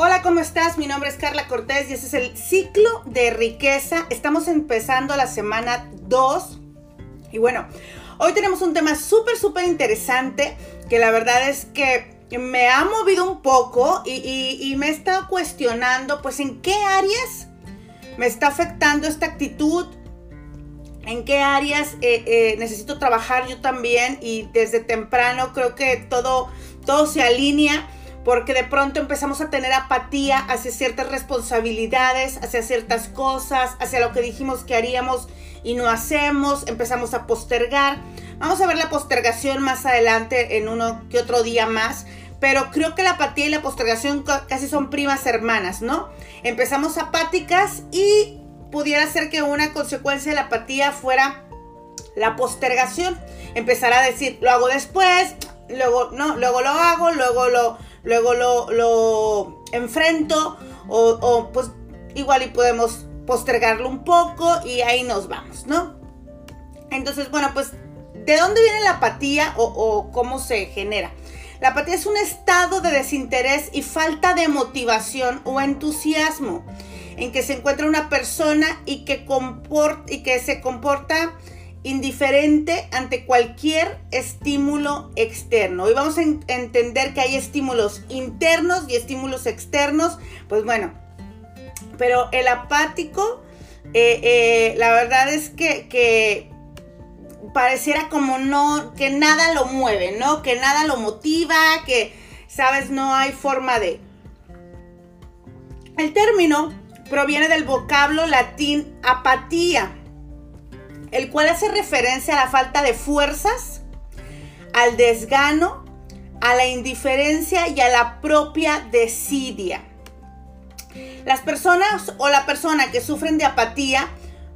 Hola, ¿cómo estás? Mi nombre es Carla Cortés y este es el ciclo de riqueza. Estamos empezando la semana 2 y bueno, hoy tenemos un tema súper, súper interesante que la verdad es que me ha movido un poco y, me he estado cuestionando pues en qué áreas me está afectando esta actitud, en qué áreas eh, eh, necesito trabajar yo también y desde temprano creo que todo, todo se alinea porque de pronto empezamos a tener apatía hacia ciertas responsabilidades, hacia ciertas cosas, hacia lo que dijimos que haríamos y no hacemos, empezamos a postergar. Vamos a ver la postergación más adelante en uno que otro día más, pero creo que la apatía y la postergación casi son primas hermanas, ¿no? Empezamos apáticas y pudiera ser que una consecuencia de la apatía fuera la postergación. Empezar a decir, lo hago después, luego no, luego lo hago, luego lo luego lo, enfrento o, pues igual y podemos postergarlo un poco y ahí nos vamos, ¿no? Entonces, bueno, pues, ¿de dónde viene la apatía o, o cómo se genera? La apatía es un estado de desinterés y falta de motivación o entusiasmo en que se encuentra una persona y que, y que se comporta indiferente ante cualquier estímulo externo. Hoy vamos a entender que hay estímulos internos y estímulos externos. Pues bueno, pero el apático, eh, eh, la verdad es que, que, pareciera como no, que nada lo mueve, ¿no? Que nada lo motiva, que, sabes, no hay forma de... El término proviene del vocablo latín apatía el cual hace referencia a la falta de fuerzas, al desgano, a la indiferencia y a la propia desidia. Las personas o la persona que sufren de apatía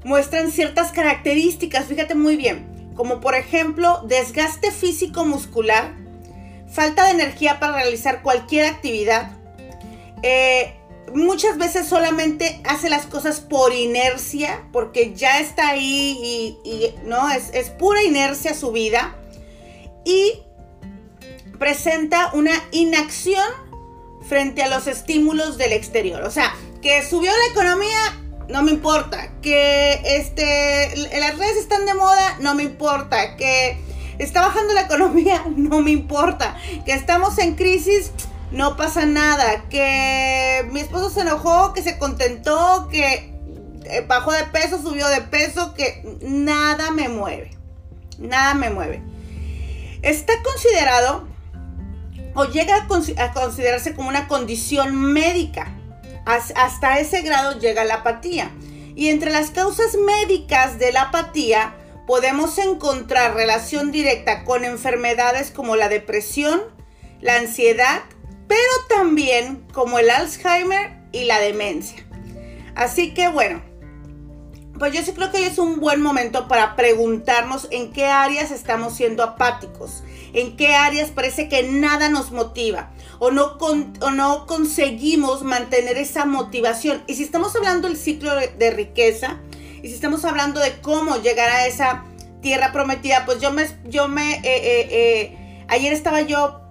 muestran ciertas características, fíjate muy bien, como por ejemplo desgaste físico muscular, falta de energía para realizar cualquier actividad, eh, muchas veces solamente hace las cosas por inercia, porque ya está ahí y, no, es, es, pura inercia su vida. Y presenta una inacción frente a los estímulos del exterior. O sea, que subió la economía, no me importa. Que este, las redes están de moda, no me importa. Que está bajando la economía, no me importa. Que estamos en crisis, no pasa nada, que mi esposo se enojó, que se contentó, que eh, bajó de peso, subió de peso, que nada me mueve, nada me mueve. Está considerado o llega a, considerarse como una condición médica. Hasta ese grado llega la apatía. Y entre las causas médicas de la apatía podemos encontrar relación directa con enfermedades como la depresión, la ansiedad, pero también como el Alzheimer y la demencia. Así que bueno, pues yo sí creo que hoy es un buen momento para preguntarnos en qué áreas estamos siendo apáticos, en qué áreas parece que nada nos motiva o no, o no conseguimos mantener esa motivación. Y si estamos hablando del ciclo de, riqueza y si estamos hablando de cómo llegar a esa tierra prometida, pues yo me, yo me, eh, eh, eh, ayer estaba yo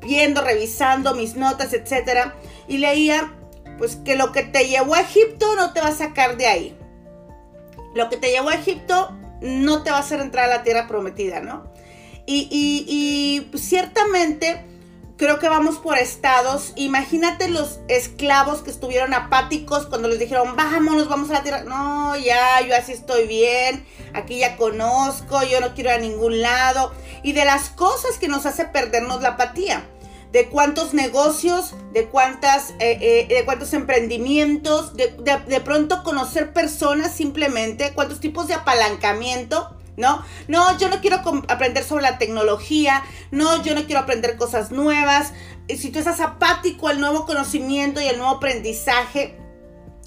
viendo, revisando mis notas, etcétera, y leía pues que lo que te llevó a Egipto no te va a sacar de ahí. Lo que te llevó a Egipto no te va a hacer entrar a la tierra prometida, ¿no? Y ciertamente creo que vamos por estados. Imagínate los esclavos que estuvieron apáticos cuando les dijeron, vámonos, vamos a la tierra. No, ya, yo así estoy bien, aquí ya conozco, yo no quiero ir a ningún lado. Y de las cosas que nos hace perdernos la apatía. De cuántos negocios, de cuántas, eh, eh, de cuántos emprendimientos, de, de pronto conocer personas simplemente, cuántos tipos de apalancamiento ¿no? No, yo no quiero aprender sobre la tecnología, no, yo no quiero aprender cosas nuevas. Si tú estás apático al nuevo conocimiento y al nuevo aprendizaje,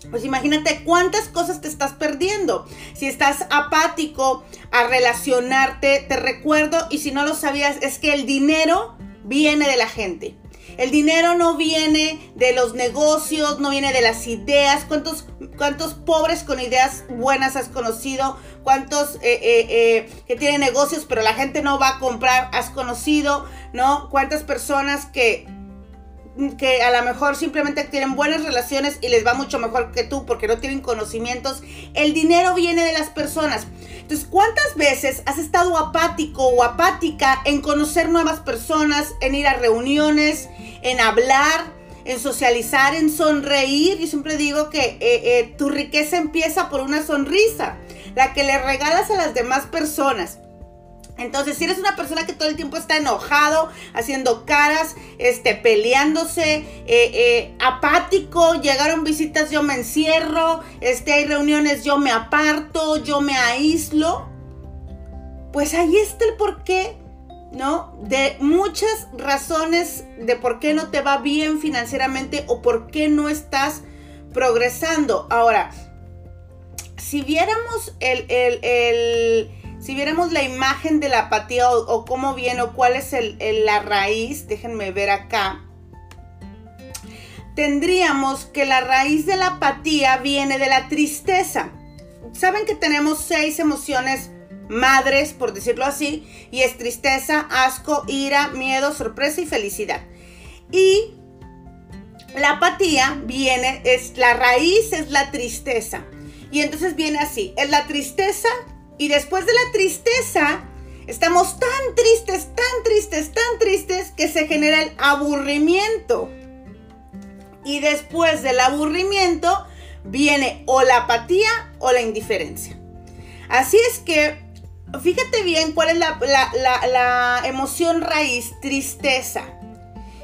pues imagínate cuántas cosas te estás perdiendo. Si estás apático a relacionarte, te recuerdo, y si no lo sabías, es que el dinero viene de la gente. El dinero no viene de los negocios, no viene de las ideas. ¿Cuántos, cuántos pobres con ideas buenas has conocido? ¿Cuántos eh, eh, eh, que tienen negocios pero la gente no va a comprar has conocido? ¿No? ¿Cuántas personas que que a lo mejor simplemente tienen buenas relaciones y les va mucho mejor que tú porque no tienen conocimientos. El dinero viene de las personas. Entonces, ¿cuántas veces has estado apático o apática en conocer nuevas personas, en ir a reuniones, en hablar? en socializar, en sonreír. Yo siempre digo que eh, eh, tu riqueza empieza por una sonrisa, la que le regalas a las demás personas. Entonces, si eres una persona que todo el tiempo está enojado, haciendo caras, este, peleándose, eh, eh, apático, llegaron visitas, yo me encierro, este, hay reuniones, yo me aparto, yo me aíslo, pues ahí está el porqué, ¿no? De muchas razones de por qué no te va bien financieramente o por qué no estás progresando. Ahora, si viéramos el, el si viéramos la imagen de la apatía o, cómo viene o cuál es la raíz, déjenme ver acá, tendríamos que la raíz de la apatía viene de la tristeza. Saben que tenemos seis emociones madres, por decirlo así, y es tristeza, asco, ira, miedo, sorpresa y felicidad. Y la apatía viene, es la raíz es la tristeza. Y entonces viene así, es la tristeza y después de la tristeza, estamos tan tristes, tan tristes, tan tristes que se genera el aburrimiento. Y después del aburrimiento viene o la apatía o la indiferencia. Así es que fíjate bien cuál es la, emoción raíz, tristeza.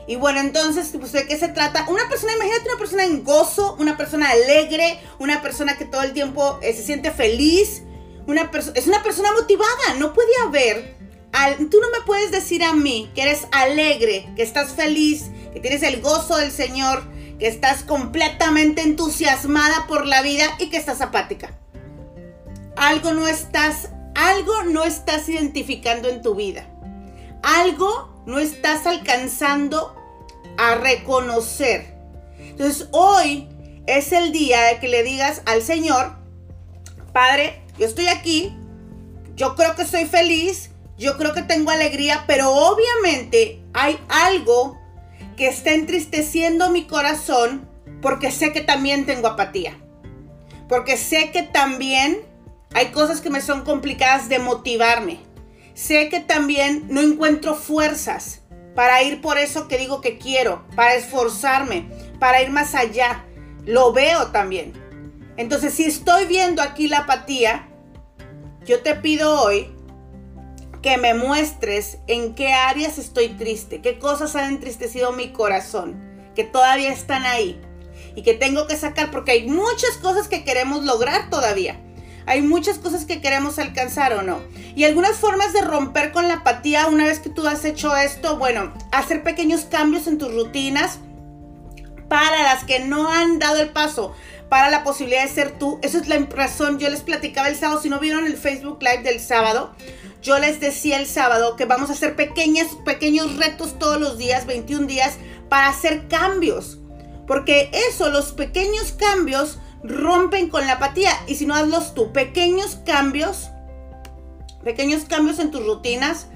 Y bueno, entonces, pues, ¿de qué se trata? Una persona, imagínate una persona en gozo, una persona alegre, una persona que todo el tiempo eh, se siente feliz, es una persona motivada, no puede haber, tú no me puedes decir a mí que eres alegre, que estás feliz, que tienes el gozo del Señor, que estás completamente entusiasmada por la vida y que estás apática. Algo no estás, algo no estás identificando en tu vida. Algo no estás alcanzando a reconocer. Entonces hoy es el día de que le digas al Señor, Padre, yo estoy aquí, yo creo que estoy feliz, yo creo que tengo alegría, pero obviamente hay algo que está entristeciendo mi corazón porque sé que también tengo apatía. Porque sé que también hay cosas que me son complicadas de motivarme. Sé que también no encuentro fuerzas para ir por eso que digo que quiero, para esforzarme, para ir más allá. Lo veo también. Entonces, si estoy viendo aquí la apatía, yo te pido hoy que me muestres en qué áreas estoy triste, qué cosas han entristecido mi corazón, que todavía están ahí y que tengo que sacar porque hay muchas cosas que queremos lograr todavía. Hay muchas cosas que queremos alcanzar o no. Y algunas formas de romper con la apatía una vez que tú has hecho esto, bueno, hacer pequeños cambios en tus rutinas para las que no han dado el paso para la posibilidad de ser tú. Esa es la impresión. Yo les platicaba el sábado, si no vieron el Facebook Live del sábado, yo les decía el sábado que vamos a hacer pequeños, pequeños retos todos los días, 21 días, para hacer cambios. Porque eso, los pequeños cambios rompen con la apatía. Y si no hazlos tú, pequeños cambios, pequeños cambios en tus rutinas,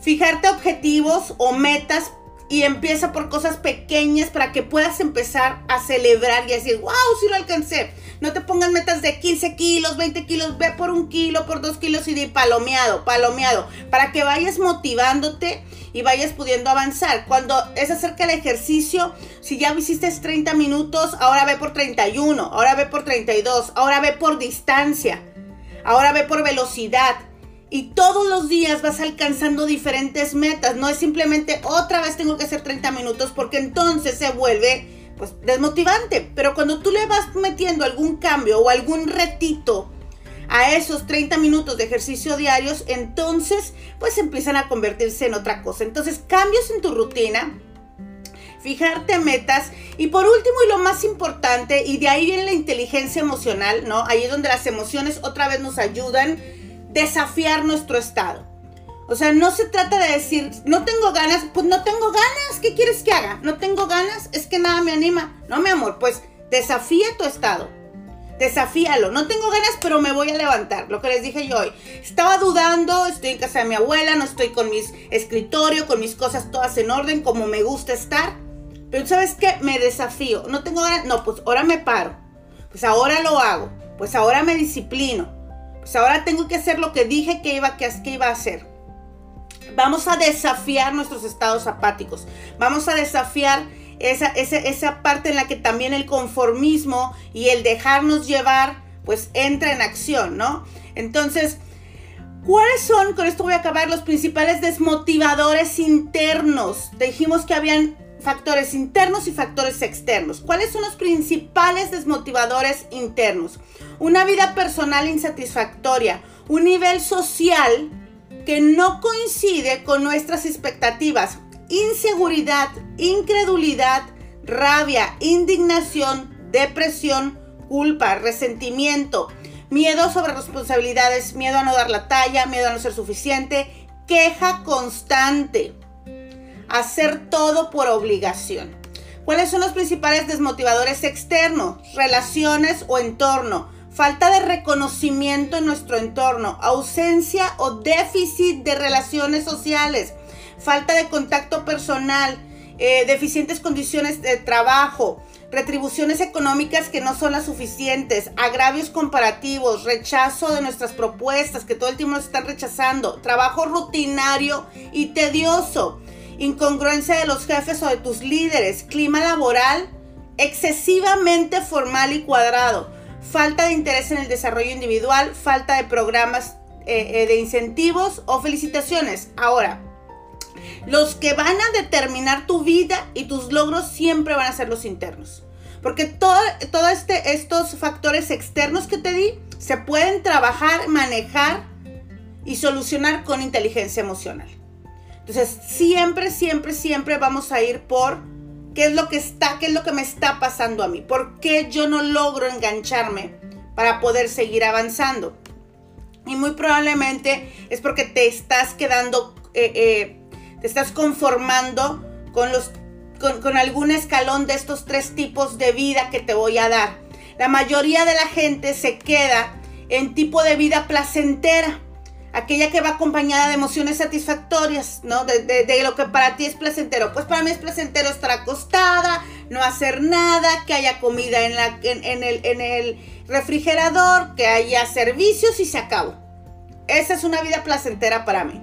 fijarte objetivos o metas y empieza por cosas pequeñas para que puedas empezar a celebrar y decir, wow, sí lo alcancé. No te pongas metas de 15 kilos, 20 kilos, ve por un kilo, por dos kilos y de palomeado, palomeado, para que vayas motivándote y vayas pudiendo avanzar. Cuando es acerca del ejercicio, si ya hiciste 30 minutos, ahora ve por 31, ahora ve por 32, ahora ve por distancia, ahora ve por velocidad y todos los días vas alcanzando diferentes metas. No es simplemente otra vez tengo que hacer 30 minutos porque entonces se vuelve pues desmotivante. Pero cuando tú le vas metiendo algún cambio o algún retito a esos 30 minutos de ejercicio diarios, entonces pues empiezan a convertirse en otra cosa. Entonces cambios en tu rutina, fijarte metas y por último y lo más importante, y de ahí viene la inteligencia emocional, ¿no? Ahí es donde las emociones otra vez nos ayudan desafiar nuestro estado. O sea, no se trata de decir, no tengo ganas, pues no tengo ganas, ¿qué quieres que haga? No tengo ganas, es que nada me anima. No, mi amor, pues desafía tu estado. Desafíalo. No tengo ganas, pero me voy a levantar. Lo que les dije yo hoy. Estaba dudando, estoy en casa de mi abuela, no estoy con mis escritorio, con mis cosas todas en orden, como me gusta estar. Pero ¿sabes qué? Me desafío. No tengo ganas. No, pues ahora me paro. Pues ahora lo hago. Pues ahora me disciplino. Pues ahora tengo que hacer lo que dije que iba, que, iba a hacer. Vamos a desafiar nuestros estados apáticos. Vamos a desafiar esa, esa, esa parte en la que también el conformismo y el dejarnos llevar, pues entra en acción, ¿no? Entonces, ¿Cuáles son, con esto voy a acabar, los principales desmotivadores internos? Dijimos que habían factores internos y factores externos. ¿Cuáles son los principales desmotivadores internos? Una vida personal insatisfactoria, un nivel social que no coincide con nuestras expectativas, inseguridad, incredulidad, rabia, indignación, depresión, culpa, resentimiento, miedo sobre responsabilidades, miedo a no dar la talla, miedo a no ser suficiente, queja constante, hacer todo por obligación. ¿Cuáles son los principales desmotivadores externos? Relaciones o entorno. Falta de reconocimiento en nuestro entorno, ausencia o déficit de relaciones sociales, falta de contacto personal, eh, deficientes condiciones de trabajo, retribuciones económicas que no son las suficientes, agravios comparativos, rechazo de nuestras propuestas que todo el tiempo nos están rechazando, trabajo rutinario y tedioso, incongruencia de los jefes o de tus líderes, clima laboral excesivamente formal y cuadrado, falta de interés en el desarrollo individual, falta de programas eh, eh, de incentivos o felicitaciones. Ahora, los que van a determinar tu vida y tus logros siempre van a ser los internos. Porque todos todo este, estos factores externos que te di se pueden trabajar, manejar y solucionar con inteligencia emocional. Entonces, siempre, siempre, siempre vamos a ir por qué es lo que está, qué es lo que me está pasando a mí, por qué yo no logro engancharme para poder seguir avanzando. Y muy probablemente es porque te estás quedando eh, eh, te estás conformando con, los, con, algún escalón de estos tres tipos de vida que te voy a dar. La mayoría de la gente se queda en tipo de vida placentera, aquella que va acompañada de emociones satisfactorias, ¿no? De, lo que para ti es placentero. Pues para mí es placentero estar acostada, no hacer nada, que haya comida en, el, en el refrigerador, que haya servicios y se acabó. Esa es una vida placentera para mí.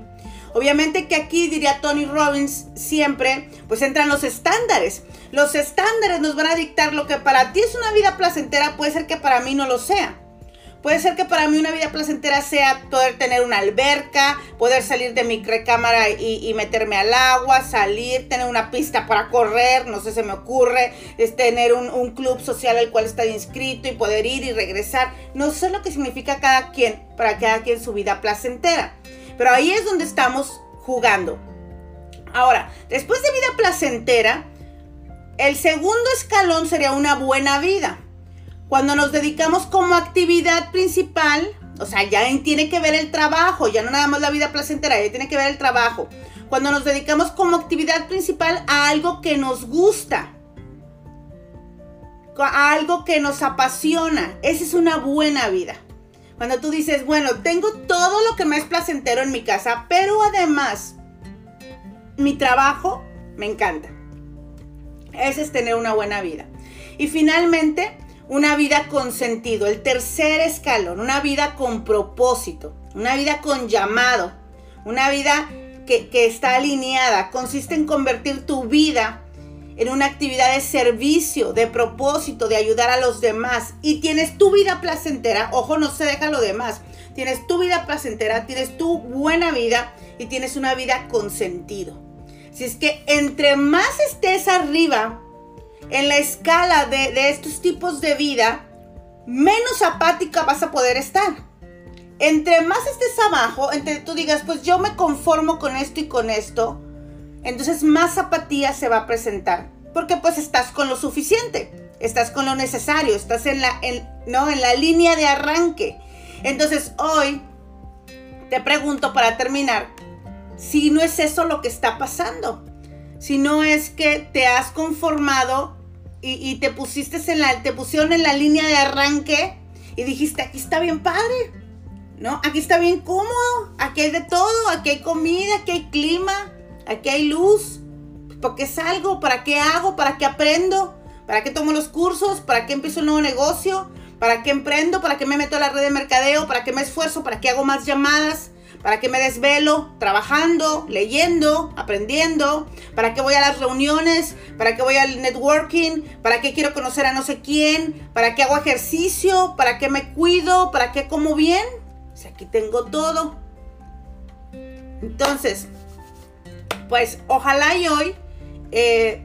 Obviamente que aquí diría Tony Robbins siempre, pues entran los estándares. Los estándares nos van a dictar lo que para ti es una vida placentera, puede ser que para mí no lo sea. Puede ser que para mí una vida placentera sea poder tener una alberca, poder salir de mi recámara y, meterme al agua, salir, tener una pista para correr, no sé, se me ocurre, es tener un, un, club social al cual está inscrito y poder ir y regresar. No sé lo que significa cada quien, para cada quien su vida placentera. Pero ahí es donde estamos jugando. Ahora, después de vida placentera, el segundo escalón sería una buena vida. Cuando nos dedicamos como actividad principal, o sea, ya tiene que ver el trabajo, ya no nada más la vida placentera, ya tiene que ver el trabajo. Cuando nos dedicamos como actividad principal a algo que nos gusta, a algo que nos apasiona, esa es una buena vida. Cuando tú dices, bueno, tengo todo lo que me es placentero en mi casa, pero además mi trabajo me encanta. Ese es tener una buena vida. Y finalmente, una vida con sentido. El tercer escalón, una vida con propósito, una vida con llamado, una vida que, que está alineada. Consiste en convertir tu vida en una actividad de servicio, de propósito, de ayudar a los demás y tienes tu vida placentera, ojo, no se deja lo demás, tienes tu vida placentera, tienes tu buena vida y tienes una vida con sentido. Si es que entre más estés arriba en la escala de, de estos tipos de vida, menos apática vas a poder estar. Entre más estés abajo, entre tú digas, pues yo me conformo con esto y con esto, entonces más apatía se va a presentar. Porque pues estás con lo suficiente, estás con lo necesario, estás en la, ¿no? en la línea de arranque. Entonces hoy te pregunto para terminar, si no es eso lo que está pasando, si no es que te has conformado y, te pusiste en la, te pusieron en la línea de arranque y dijiste, aquí está bien padre, ¿no? Aquí está bien cómodo, aquí hay de todo, aquí hay comida, aquí hay clima, aquí hay luz. ¿Por qué salgo? ¿Para qué hago? ¿Para qué aprendo? ¿Para qué tomo los cursos? ¿Para qué empiezo un nuevo negocio? ¿Para qué emprendo? ¿Para qué me meto a la red de mercadeo? ¿Para qué me esfuerzo? ¿Para qué hago más llamadas? ¿Para qué me desvelo? Trabajando, leyendo, aprendiendo. ¿Para qué voy a las reuniones? ¿Para qué voy al networking? ¿Para qué quiero conocer a no sé quién? ¿Para qué hago ejercicio? ¿Para qué me cuido? ¿Para qué como bien? Si aquí tengo todo. Entonces, pues ojalá y hoy eh,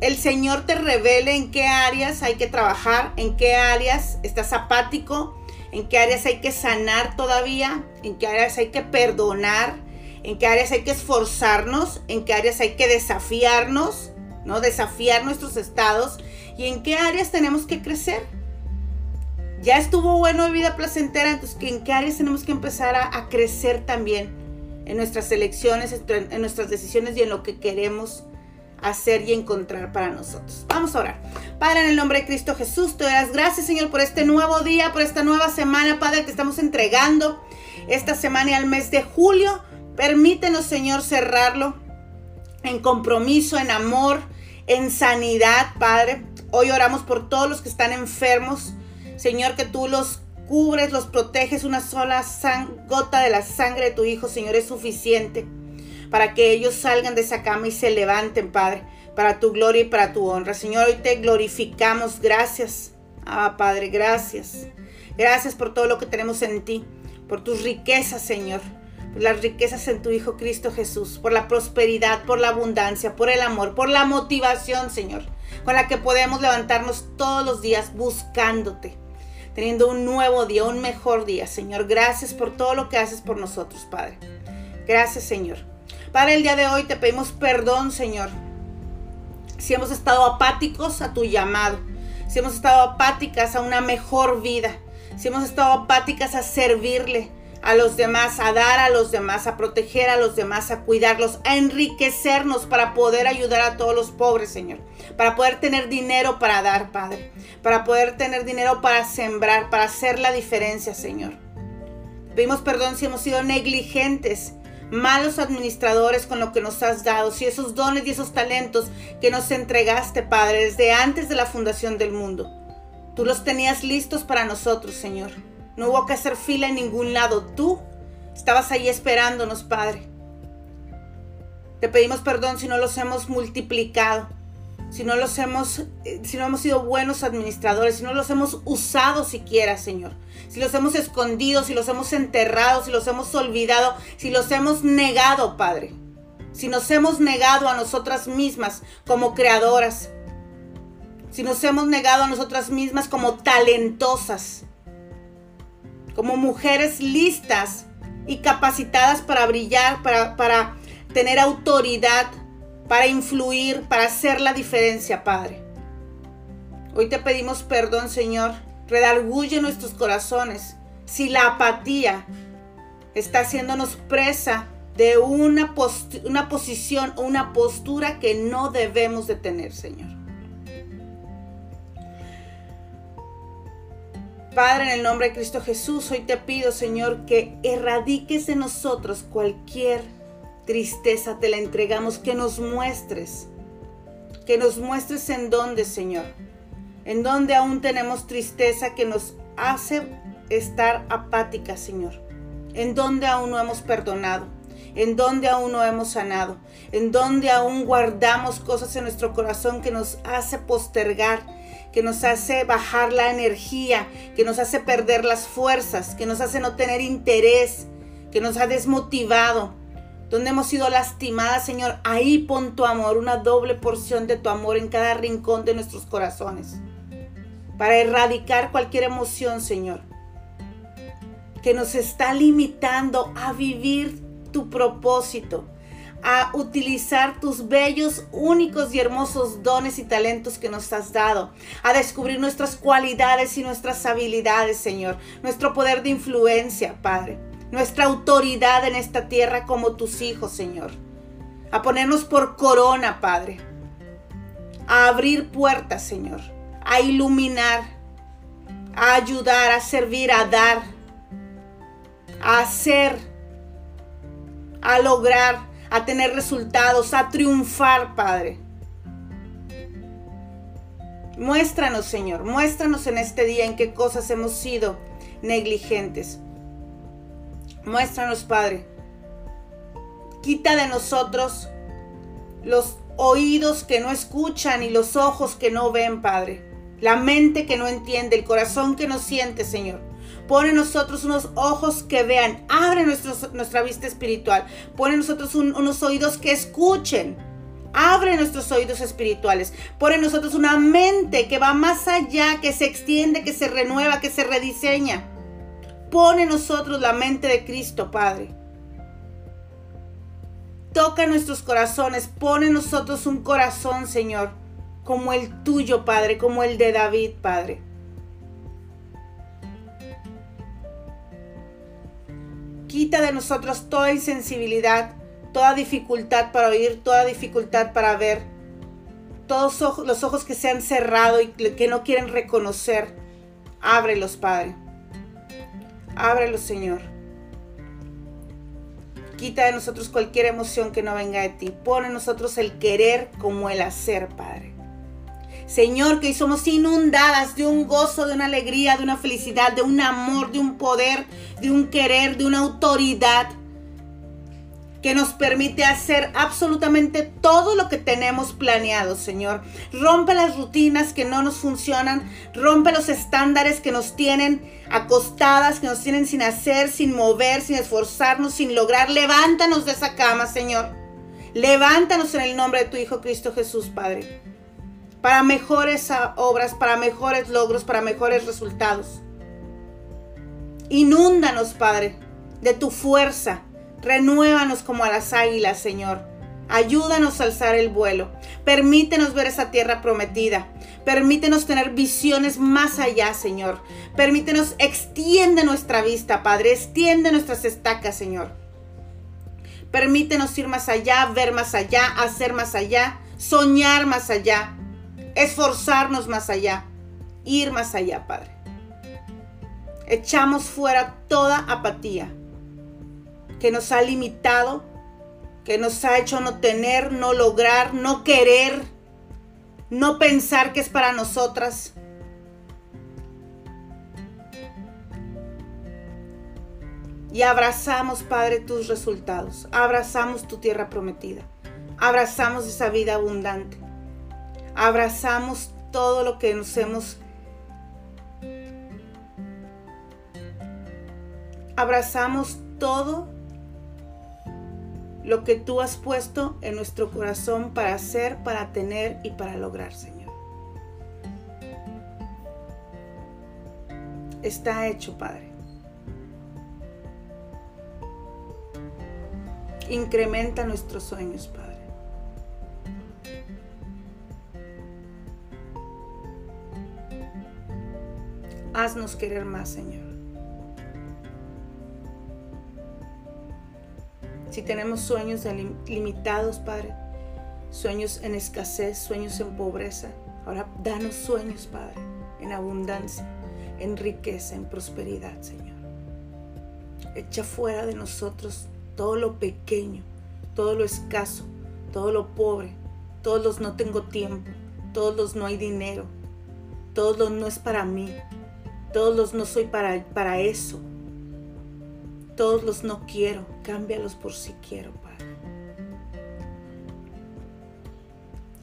el Señor te revele en qué áreas hay que trabajar, en qué áreas estás apático, en qué áreas hay que sanar todavía, en qué áreas hay que perdonar, en qué áreas hay que esforzarnos, en qué áreas hay que desafiarnos, ¿no? Desafiar nuestros estados. Y en qué áreas tenemos que crecer. Ya estuvo bueno de vida placentera, entonces en qué áreas tenemos que empezar a, crecer también en nuestras elecciones, en nuestras decisiones y en lo que queremos hacer y encontrar para nosotros. Vamos a orar. Padre, en el nombre de Cristo Jesús, te das gracias, Señor, por este nuevo día, por esta nueva semana, Padre, que estamos entregando esta semana y al mes de julio. Permítenos, Señor, cerrarlo en compromiso, en amor, en sanidad, Padre. Hoy oramos por todos los que están enfermos. Señor, que tú los cubres, los proteges. Una sola gota de la sangre de tu Hijo, Señor, es suficiente para que ellos salgan de esa cama y se levanten, Padre, para tu gloria y para tu honra. Señor, hoy te glorificamos. Gracias. Ah, Padre, gracias. Gracias por todo lo que tenemos en ti, por tus riquezas, Señor. Las riquezas en tu Hijo Cristo Jesús, por la prosperidad, por la abundancia, por el amor, por la motivación, Señor, con la que podemos levantarnos todos los días buscándote, teniendo un nuevo día, un mejor día, Señor. Gracias por todo lo que haces por nosotros, Padre. Gracias, Señor. Para el día de hoy te pedimos perdón, Señor. Si hemos estado apáticos a tu llamado, si hemos estado apáticas a una mejor vida, si hemos estado apáticas a servirle a los demás, a dar a los demás, a proteger a los demás, a cuidarlos, a enriquecernos para poder ayudar a todos los pobres, Señor. Para poder tener dinero para dar, Padre. Para poder tener dinero para sembrar, para hacer la diferencia, Señor. Pedimos perdón si hemos sido negligentes malos administradores con lo que nos has dado, si esos dones y esos talentos que nos entregaste, Padre, desde antes de la fundación del mundo. Tú los tenías listos para nosotros, Señor. No hubo que hacer fila en ningún lado. Tú estabas ahí esperándonos, Padre. Te pedimos perdón si no los hemos multiplicado si no los hemos, eh, si no hemos sido buenos administradores, si no los hemos usado siquiera, Señor. Si los hemos escondido, si los hemos enterrado, si los hemos olvidado, si los hemos negado, Padre. Si nos hemos negado a nosotras mismas como creadoras. Si nos hemos negado a nosotras mismas como talentosas. Como mujeres listas y capacitadas para brillar, para, para tener autoridad para influir, para hacer la diferencia, Padre. Hoy te pedimos perdón, Señor. Redarguye nuestros corazones. Si la apatía está haciéndonos presa de una, una posición o una postura que no debemos de tener, Señor. Padre, en el nombre de Cristo Jesús, hoy te pido, Señor, que erradiques de nosotros cualquier tristeza te la entregamos, que nos muestres, que nos muestres en dónde, Señor, en dónde aún tenemos tristeza que nos hace estar apática, Señor, en dónde aún no hemos perdonado, en dónde aún no hemos sanado, en dónde aún guardamos cosas en nuestro corazón que nos hace postergar, que nos hace bajar la energía, que nos hace perder las fuerzas, que nos hace no tener interés, que nos ha desmotivado, donde hemos sido lastimadas, Señor, ahí pon tu amor, una doble porción de tu amor en cada rincón de nuestros corazones, para erradicar cualquier emoción, Señor, que nos está limitando a vivir tu propósito, a utilizar tus bellos, únicos y hermosos dones y talentos que nos has dado, a descubrir nuestras cualidades y nuestras habilidades, Señor, nuestro poder de influencia, Padre nuestra autoridad en esta tierra como tus hijos, Señor. A ponernos por corona, Padre. A abrir puertas, Señor. A iluminar. A ayudar, a servir, a dar. A hacer. A lograr. a tener resultados, a triunfar, Padre. Muéstranos, Señor, muéstranos en este día en qué cosas hemos sido negligentes. Muéstranos, Padre. Quita de nosotros los oídos que no escuchan y los ojos que no ven, Padre. La mente que no entiende, el corazón que no siente, Señor. Pone en nosotros unos ojos que vean. Abre nuestra vista espiritual. Pone en nosotros unos oídos que escuchen. Abre nuestros oídos espirituales. Pone en nosotros una mente que va más allá, que se extiende, que se renueva, que se rediseña. Pone en nosotros la mente de Cristo, Padre. Toca nuestros corazones. Pone en nosotros un corazón, Señor, como el tuyo, Padre, como el de David, Padre. Quita de nosotros toda insensibilidad, toda dificultad para oír, toda dificultad para ver. Todos los ojos que se han cerrado y que no quieren reconocer. Ábrelos, Padre. Ábrelos, Señor. Quita de nosotros cualquier emoción que no venga de ti. Pone en nosotros el querer como el hacer, Padre. Señor, que hoy somos inundadas de un gozo, de una alegría, de una felicidad, de un amor, de un poder, de un querer, de una autoridad que nos permite hacer absolutamente todo lo que tenemos planeado, Señor. Rompe las rutinas que no nos funcionan, rompe los estándares que nos tienen acostadas, que nos tienen sin hacer, sin mover, sin esforzarnos, sin lograr. Levántanos de esa cama, Señor. Levántanos en el nombre de tu Hijo Cristo Jesús, Padre para mejores obras, para mejores logros, para mejores resultados. Inúndanos, Padre, de tu fuerza. Renuévanos como a las águilas, Señor. Ayúdanos a alzar el vuelo. Permítenos ver esa tierra prometida. Permítenos tener visiones más allá, Señor. Permítenos, extiende nuestra vista, Padre. Extiende nuestras estacas, Señor. Permítenos ir más allá, ver más allá, hacer más allá, soñar más allá esforzarnos más allá, ir más allá, Padre. Echamos fuera toda apatía que nos ha limitado, que nos ha hecho no tener, no lograr, no querer, no pensar que es para nosotras. Y abrazamos, Padre, tus resultados. Abrazamos tu tierra prometida. Abrazamos esa vida abundante abrazamos todo lo que nos hemos abrazamos todo lo que tú has puesto en nuestro corazón para hacer, para tener y para lograr, Señor. Está hecho, Padre. Incrementa nuestros sueños, Padre. Haznos querer más, Señor. Si tenemos sueños limitados, Padre, sueños en escasez, sueños en pobreza, ahora danos sueños, Padre, en abundancia, en riqueza, en prosperidad, Señor. Echa fuera de nosotros todo lo pequeño, todo lo escaso, todo lo pobre, todos los no tengo tiempo, todos los no hay dinero, todos los no es para mí, todos los no soy para, para eso. Todos los no quiero. Cámbialos por si quiero, Padre.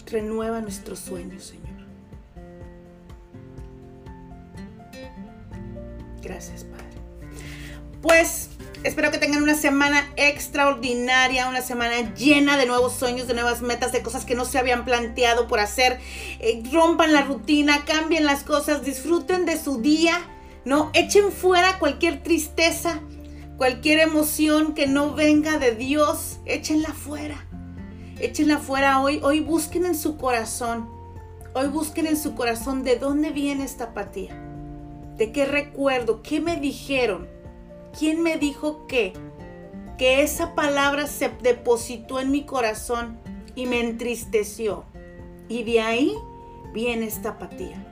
Renueva nuestros sueños, Señor. Gracias, Padre. Pues Espero que tengan una semana extraordinaria, una semana llena de nuevos sueños, de nuevas metas, de cosas que no se habían planteado por hacer. Eh, rompan la rutina, cambien las cosas, disfruten de su día, ¿no? Echen fuera cualquier tristeza, cualquier emoción que no venga de Dios, échenla fuera. Échenla fuera hoy. Hoy busquen en su corazón. Hoy busquen en su corazón de dónde viene esta apatía. De qué recuerdo, qué me dijeron ¿Quién me dijo que? Que esa palabra se depositó en mi corazón y me entristeció. Y de ahí viene esta apatía.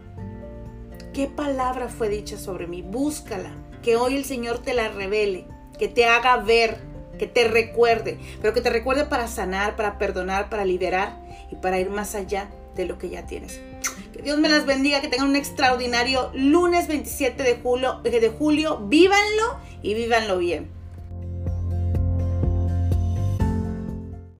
¿Qué palabra fue dicha sobre mí? Búscala. Que hoy el Señor te la revele. Que te haga ver. que te recuerde, pero que te recuerde para sanar, para perdonar, para liberar y para ir más allá de lo que ya tienes. Que Dios me las bendiga, que tengan un extraordinario lunes 27 de julio, de julio. Vívanlo y vívanlo bien.